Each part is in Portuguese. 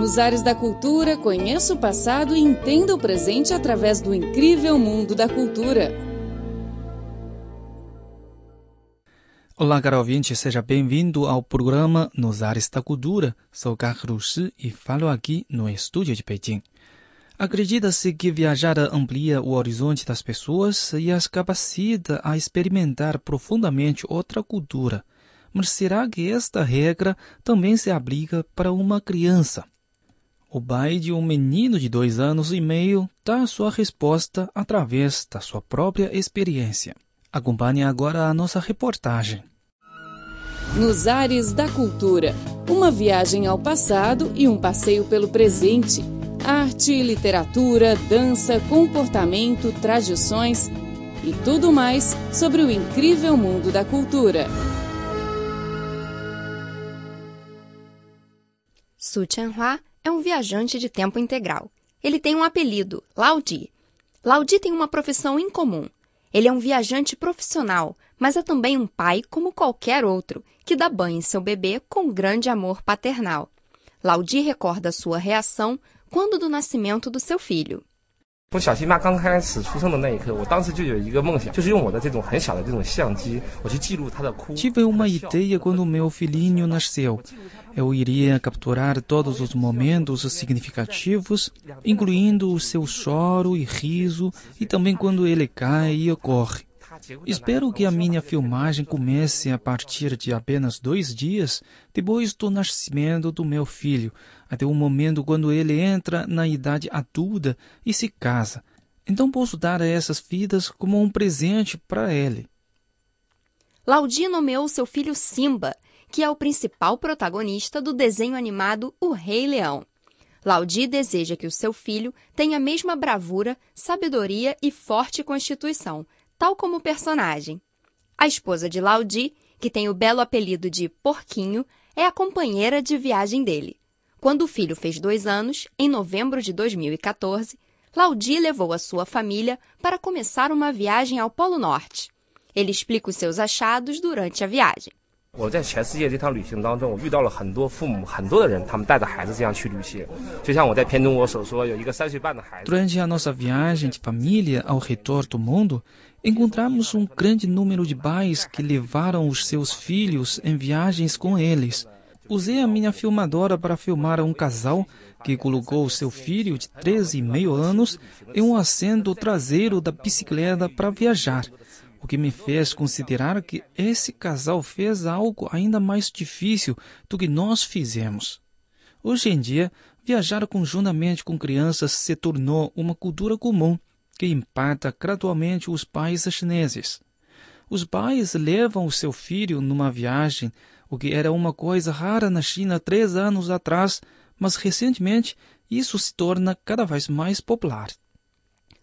Nos ares da cultura, conheça o passado e entenda o presente através do incrível mundo da cultura. Olá, caro ouvinte, seja bem-vindo ao programa Nos Ares da Cultura. Sou Carlos e falo aqui no estúdio de Pequim. Acredita-se que viajar amplia o horizonte das pessoas e as capacita a experimentar profundamente outra cultura. Mas será que esta regra também se aplica para uma criança? O pai de um menino de dois anos e meio dá sua resposta através da sua própria experiência. Acompanhe agora a nossa reportagem. Nos ares da cultura, uma viagem ao passado e um passeio pelo presente arte, literatura, dança, comportamento, tradições e tudo mais sobre o incrível mundo da cultura. Su Chanhua é um viajante de tempo integral. Ele tem um apelido, Laudi. Laudi tem uma profissão incomum. Ele é um viajante profissional, mas é também um pai como qualquer outro, que dá banho em seu bebê com grande amor paternal. Laudi recorda sua reação quando do nascimento do seu filho. Tive uma ideia quando meu filhinho nasceu. Eu iria capturar todos os momentos significativos, incluindo o seu choro e riso, e também quando ele cai e corre. Espero que a minha filmagem comece a partir de apenas dois dias depois do nascimento do meu filho, até o momento quando ele entra na idade adulta e se casa. Então posso dar essas vidas como um presente para ele. Laudi nomeou seu filho Simba, que é o principal protagonista do desenho animado O Rei Leão. Laudi deseja que o seu filho tenha a mesma bravura, sabedoria e forte constituição, tal como o personagem. A esposa de Laudi, que tem o belo apelido de Porquinho, é a companheira de viagem dele. Quando o filho fez dois anos, em novembro de 2014, Laudi levou a sua família para começar uma viagem ao Polo Norte. Ele explica os seus achados durante a viagem. Durante a nossa viagem de família ao redor do mundo, encontramos um grande número de pais que levaram os seus filhos em viagens com eles. Usei a minha filmadora para filmar um casal que colocou seu filho de 13,5 anos em um assento traseiro da bicicleta para viajar o que me fez considerar que esse casal fez algo ainda mais difícil do que nós fizemos. Hoje em dia, viajar conjuntamente com crianças se tornou uma cultura comum que impacta gradualmente os pais chineses. Os pais levam o seu filho numa viagem, o que era uma coisa rara na China três anos atrás, mas recentemente isso se torna cada vez mais popular.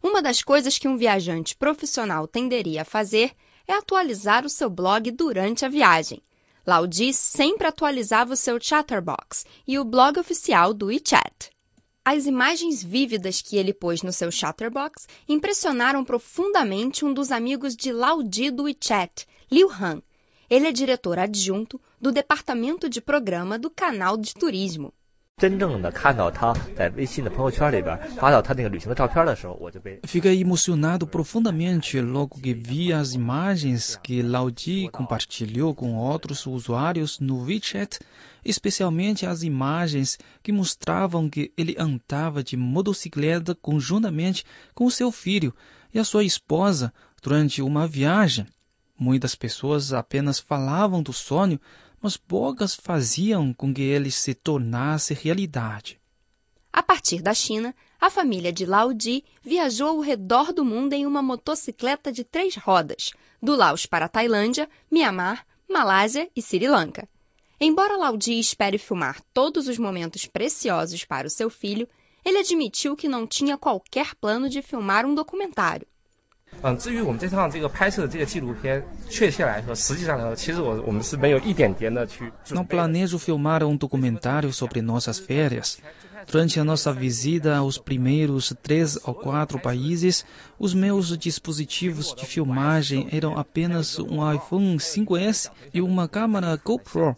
Uma das coisas que um viajante profissional tenderia a fazer é atualizar o seu blog durante a viagem. Laudi sempre atualizava o seu Chatterbox e o blog oficial do WeChat. As imagens vívidas que ele pôs no seu Chatterbox impressionaram profundamente um dos amigos de Laudi do WeChat, Liu Han. Ele é diretor adjunto do departamento de programa do canal de turismo. Fiquei emocionado profundamente logo que vi as imagens que Laudi compartilhou com outros usuários no WeChat, especialmente as imagens que mostravam que ele andava de motocicleta conjuntamente com seu filho e a sua esposa durante uma viagem. Muitas pessoas apenas falavam do sonho, mas poucas faziam com que ele se tornasse realidade. A partir da China, a família de Lao Di viajou ao redor do mundo em uma motocicleta de três rodas, do Laos para a Tailândia, Mianmar, Malásia e Sri Lanka. Embora Lao Di espere filmar todos os momentos preciosos para o seu filho, ele admitiu que não tinha qualquer plano de filmar um documentário. 嗯，至于我们这趟这个拍摄的这个纪录片，确切来说，实际上来说，其实我我们是没有一点点的去。Não planejo filmar um documentário sobre nossas férias. Durante a nossa visita aos primeiros três ou quatro países, os meus dispositivos de filmagem eram apenas um iPhone 5S e uma câmera GoPro.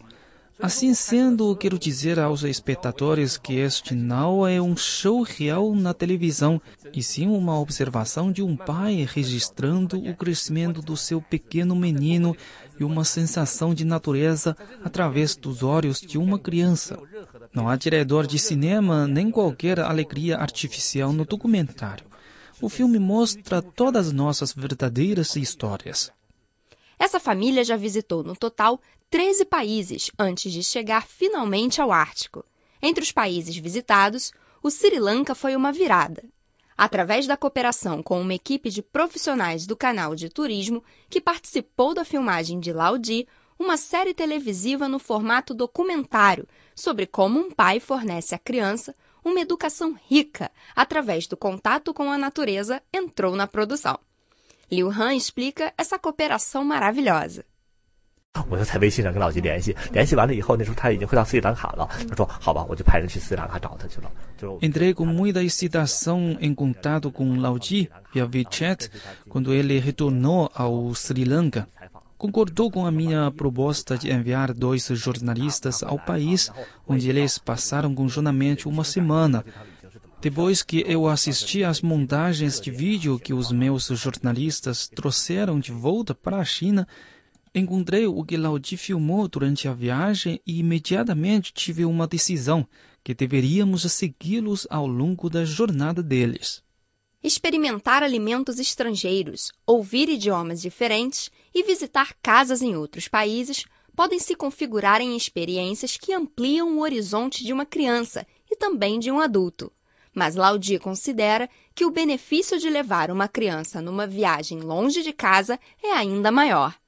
Assim sendo, quero dizer aos espectadores que este não é um show real na televisão, e sim uma observação de um pai registrando o crescimento do seu pequeno menino e uma sensação de natureza através dos olhos de uma criança. Não há diretor de cinema nem qualquer alegria artificial no documentário. O filme mostra todas as nossas verdadeiras histórias. Essa família já visitou, no total, 13 países antes de chegar finalmente ao Ártico. Entre os países visitados, o Sri Lanka foi uma virada. Através da cooperação com uma equipe de profissionais do canal de turismo que participou da filmagem de Laudi, uma série televisiva no formato documentário sobre como um pai fornece à criança uma educação rica através do contato com a natureza entrou na produção. Liu Han explica essa cooperação maravilhosa. Entrei com muita excitação em contato com Lao Ji via WeChat quando ele retornou ao Sri Lanka. Concordou com a minha proposta de enviar dois jornalistas ao país, onde eles passaram conjuntamente uma semana depois que eu assisti às montagens de vídeo que os meus jornalistas trouxeram de volta para a China, encontrei o que Laudi filmou durante a viagem e imediatamente tive uma decisão que deveríamos segui-los ao longo da jornada deles. Experimentar alimentos estrangeiros, ouvir idiomas diferentes e visitar casas em outros países podem se configurar em experiências que ampliam o horizonte de uma criança e também de um adulto. Mas Laudi considera que o benefício de levar uma criança numa viagem longe de casa é ainda maior.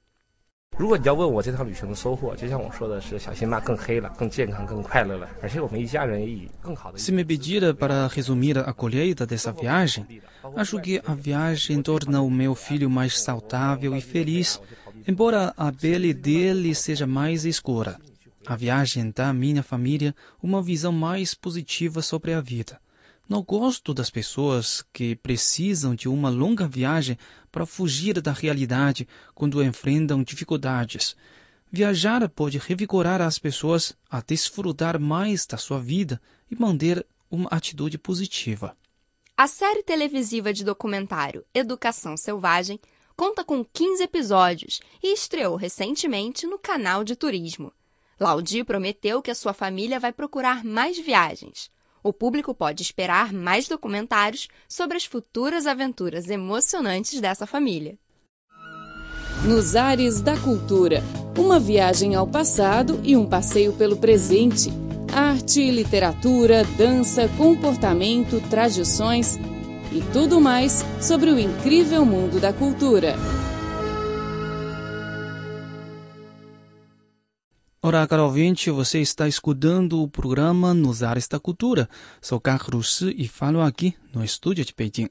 Se me pedir para resumir a colheita dessa viagem, acho que a viagem torna o meu filho mais saudável e feliz, embora a pele dele seja mais escura. A viagem dá à minha família uma visão mais positiva sobre a vida. Não gosto das pessoas que precisam de uma longa viagem para fugir da realidade quando enfrentam dificuldades. Viajar pode revigorar as pessoas a desfrutar mais da sua vida e manter uma atitude positiva. A série televisiva de documentário Educação Selvagem conta com 15 episódios e estreou recentemente no canal de turismo. Laudi prometeu que a sua família vai procurar mais viagens o público pode esperar mais documentários sobre as futuras aventuras emocionantes dessa família. Nos Ares da Cultura uma viagem ao passado e um passeio pelo presente. Arte, literatura, dança, comportamento, tradições e tudo mais sobre o incrível mundo da cultura. Olá, caro ouvinte, você está escutando o programa Nos Ares da Cultura. Sou Carlos Shi e falo aqui no estúdio de Beijing.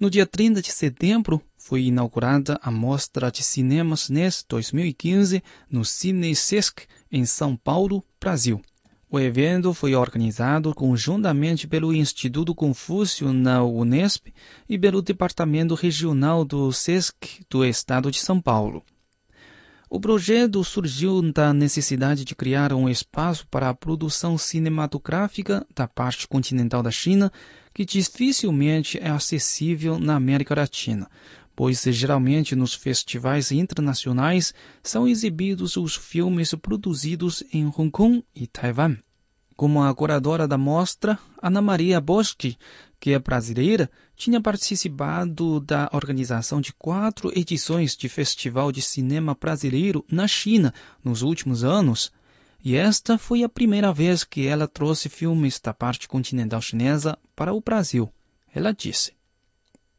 No dia 30 de setembro, foi inaugurada a Mostra de Cinema chinês 2015 no Cine Sesc, em São Paulo, Brasil. O evento foi organizado conjuntamente pelo Instituto Confúcio na Unesp e pelo Departamento Regional do SESC do Estado de São Paulo. O projeto surgiu da necessidade de criar um espaço para a produção cinematográfica da parte continental da China, que dificilmente é acessível na América Latina, pois geralmente nos festivais internacionais são exibidos os filmes produzidos em Hong Kong e Taiwan. Como a curadora da mostra, Ana Maria Boschi, que é brasileira, tinha participado da organização de quatro edições de Festival de Cinema Brasileiro na China nos últimos anos, e esta foi a primeira vez que ela trouxe filmes da parte continental chinesa para o Brasil. Ela disse.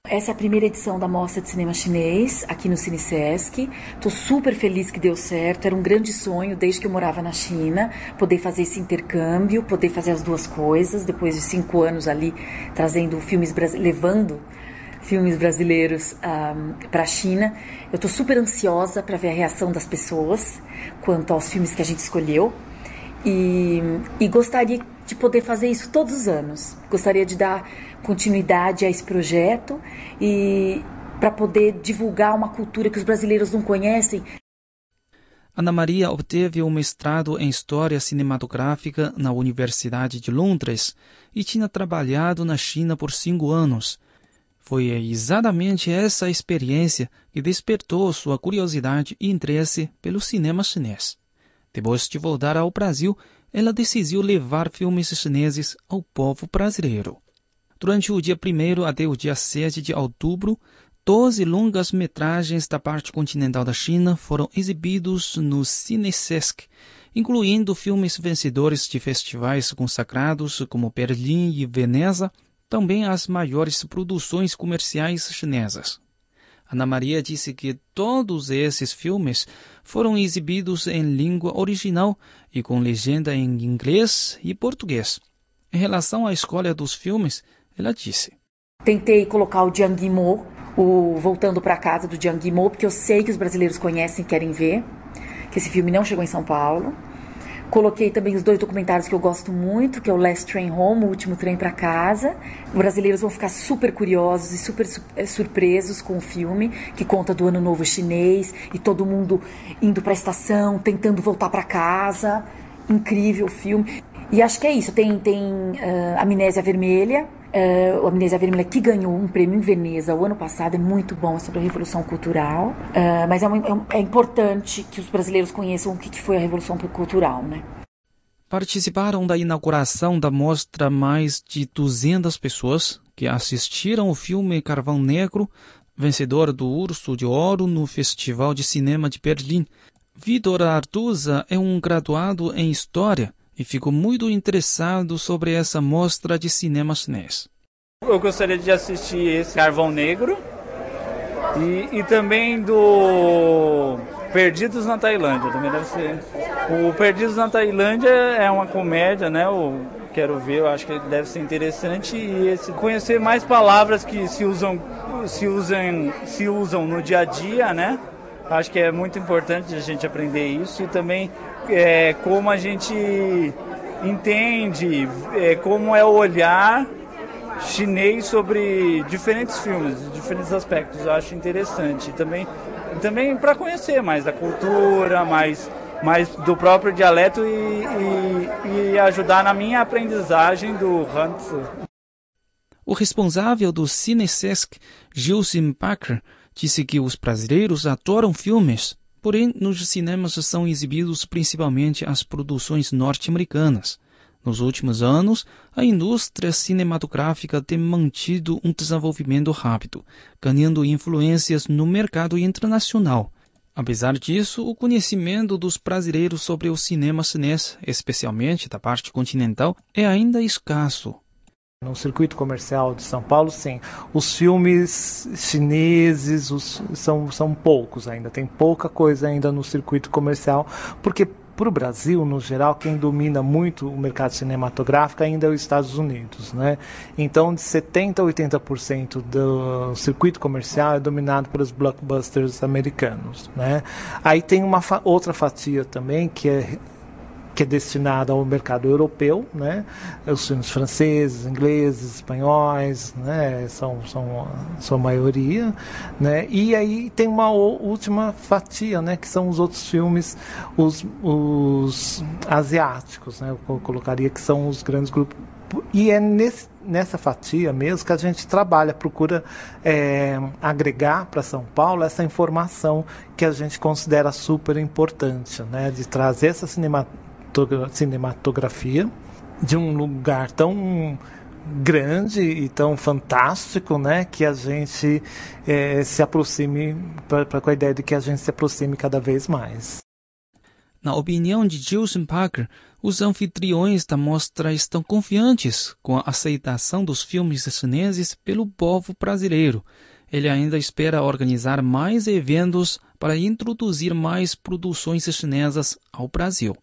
Essa é a primeira edição da Mostra de Cinema Chinês, aqui no Cine Sesc. Estou super feliz que deu certo. Era um grande sonho, desde que eu morava na China, poder fazer esse intercâmbio, poder fazer as duas coisas. Depois de cinco anos ali, trazendo filmes, levando filmes brasileiros um, para a China. Eu estou super ansiosa para ver a reação das pessoas quanto aos filmes que a gente escolheu. E, e gostaria de poder fazer isso todos os anos. Gostaria de dar continuidade a esse projeto e para poder divulgar uma cultura que os brasileiros não conhecem. Ana Maria obteve um mestrado em História Cinematográfica na Universidade de Londres e tinha trabalhado na China por cinco anos. Foi exatamente essa experiência que despertou sua curiosidade e interesse pelo cinema chinês. Depois de voltar ao Brasil, ela decidiu levar filmes chineses ao povo brasileiro. Durante o dia 1 até o dia 7 de outubro, Doze longas-metragens da parte continental da China foram exibidos no CineSesc, incluindo filmes vencedores de festivais consagrados como Berlim e Veneza, também as maiores produções comerciais chinesas. Ana Maria disse que todos esses filmes foram exibidos em língua original e com legenda em inglês e português. Em relação à escolha dos filmes, ela disse: Tentei colocar o Jiang Yimou o Voltando para Casa do Jiang Yimou, porque eu sei que os brasileiros conhecem e querem ver, que esse filme não chegou em São Paulo. Coloquei também os dois documentários que eu gosto muito, que é o Last Train Home, o último trem para casa. Os brasileiros vão ficar super curiosos e super eh, surpresos com o filme, que conta do ano novo chinês e todo mundo indo para a estação, tentando voltar para casa. Incrível o filme. E acho que é isso. Tem, tem uh, Amnésia Vermelha, Uh, a Amnésia Vermelha, que ganhou um prêmio em Veneza o ano passado, é muito bom, é sobre a Revolução Cultural. Uh, mas é, uma, é, é, importante que os brasileiros conheçam o que, que foi a Revolução Cultural, né? Participaram da inauguração da mostra mais de 200 pessoas que assistiram o filme Carvão Negro, vencedor do Urso de Ouro no Festival de Cinema de Berlim. Vitor Artuza é um graduado em História e fico muito interessado sobre essa mostra de cinema chinês. Eu gostaria de assistir esse Carvão Negro e, e também do Perdidos na Tailândia, também deve ser. O Perdidos na Tailândia é uma comédia, né? Eu quero ver, eu acho que deve ser interessante e esse, conhecer mais palavras que se usam, se usam, se usam no dia a dia, né? Acho que é muito importante a gente aprender isso e também é, como a gente entende, é, como é o olhar chinês sobre diferentes filmes, diferentes aspectos. Eu acho interessante. Também, também para conhecer mais da cultura, mais, mais do próprio dialeto e, e, e ajudar na minha aprendizagem do Hantsu. O responsável do CineSesc, Gilson Parker, disse que os brasileiros adoram filmes Porém, nos cinemas são exibidos principalmente as produções norte-americanas. Nos últimos anos, a indústria cinematográfica tem mantido um desenvolvimento rápido, ganhando influências no mercado internacional. Apesar disso, o conhecimento dos brasileiros sobre o cinema chinês, especialmente da parte continental, é ainda escasso. No circuito comercial de São Paulo, sim. Os filmes chineses os, são, são poucos ainda, tem pouca coisa ainda no circuito comercial, porque para o Brasil, no geral, quem domina muito o mercado cinematográfico ainda é os Estados Unidos. Né? Então, de 70% a 80% do circuito comercial é dominado pelos blockbusters americanos. Né? Aí tem uma fa outra fatia também, que é que é destinada ao mercado europeu, né? Os filmes franceses, ingleses, espanhóis, né? São, são sua maioria, né? E aí tem uma última fatia, né? Que são os outros filmes, os, os asiáticos, né? Eu colocaria que são os grandes grupos e é nesse, nessa fatia mesmo que a gente trabalha, procura é, agregar para São Paulo essa informação que a gente considera super importante, né? De trazer essa cinema, cinematografia de um lugar tão grande e tão fantástico, né, que a gente é, se aproxime para com a ideia de que a gente se aproxime cada vez mais. Na opinião de Gilson Parker, os anfitriões da mostra estão confiantes com a aceitação dos filmes chineses pelo povo brasileiro. Ele ainda espera organizar mais eventos para introduzir mais produções chinesas ao Brasil.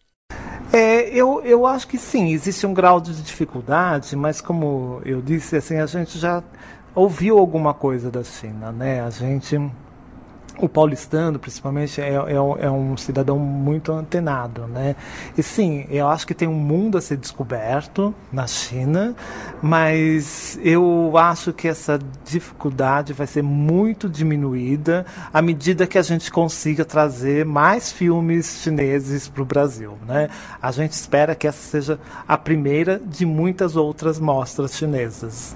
É, eu, eu acho que sim, existe um grau de dificuldade, mas como eu disse, assim, a gente já ouviu alguma coisa da China, né? A gente o paulistano, principalmente, é, é, é, um cidadão muito antenado, né? E sim, eu acho que tem um mundo a ser descoberto na China, mas eu acho que essa dificuldade vai ser muito diminuída à medida que a gente consiga trazer mais filmes chineses para o Brasil, né? A gente espera que essa seja a primeira de muitas outras mostras chinesas.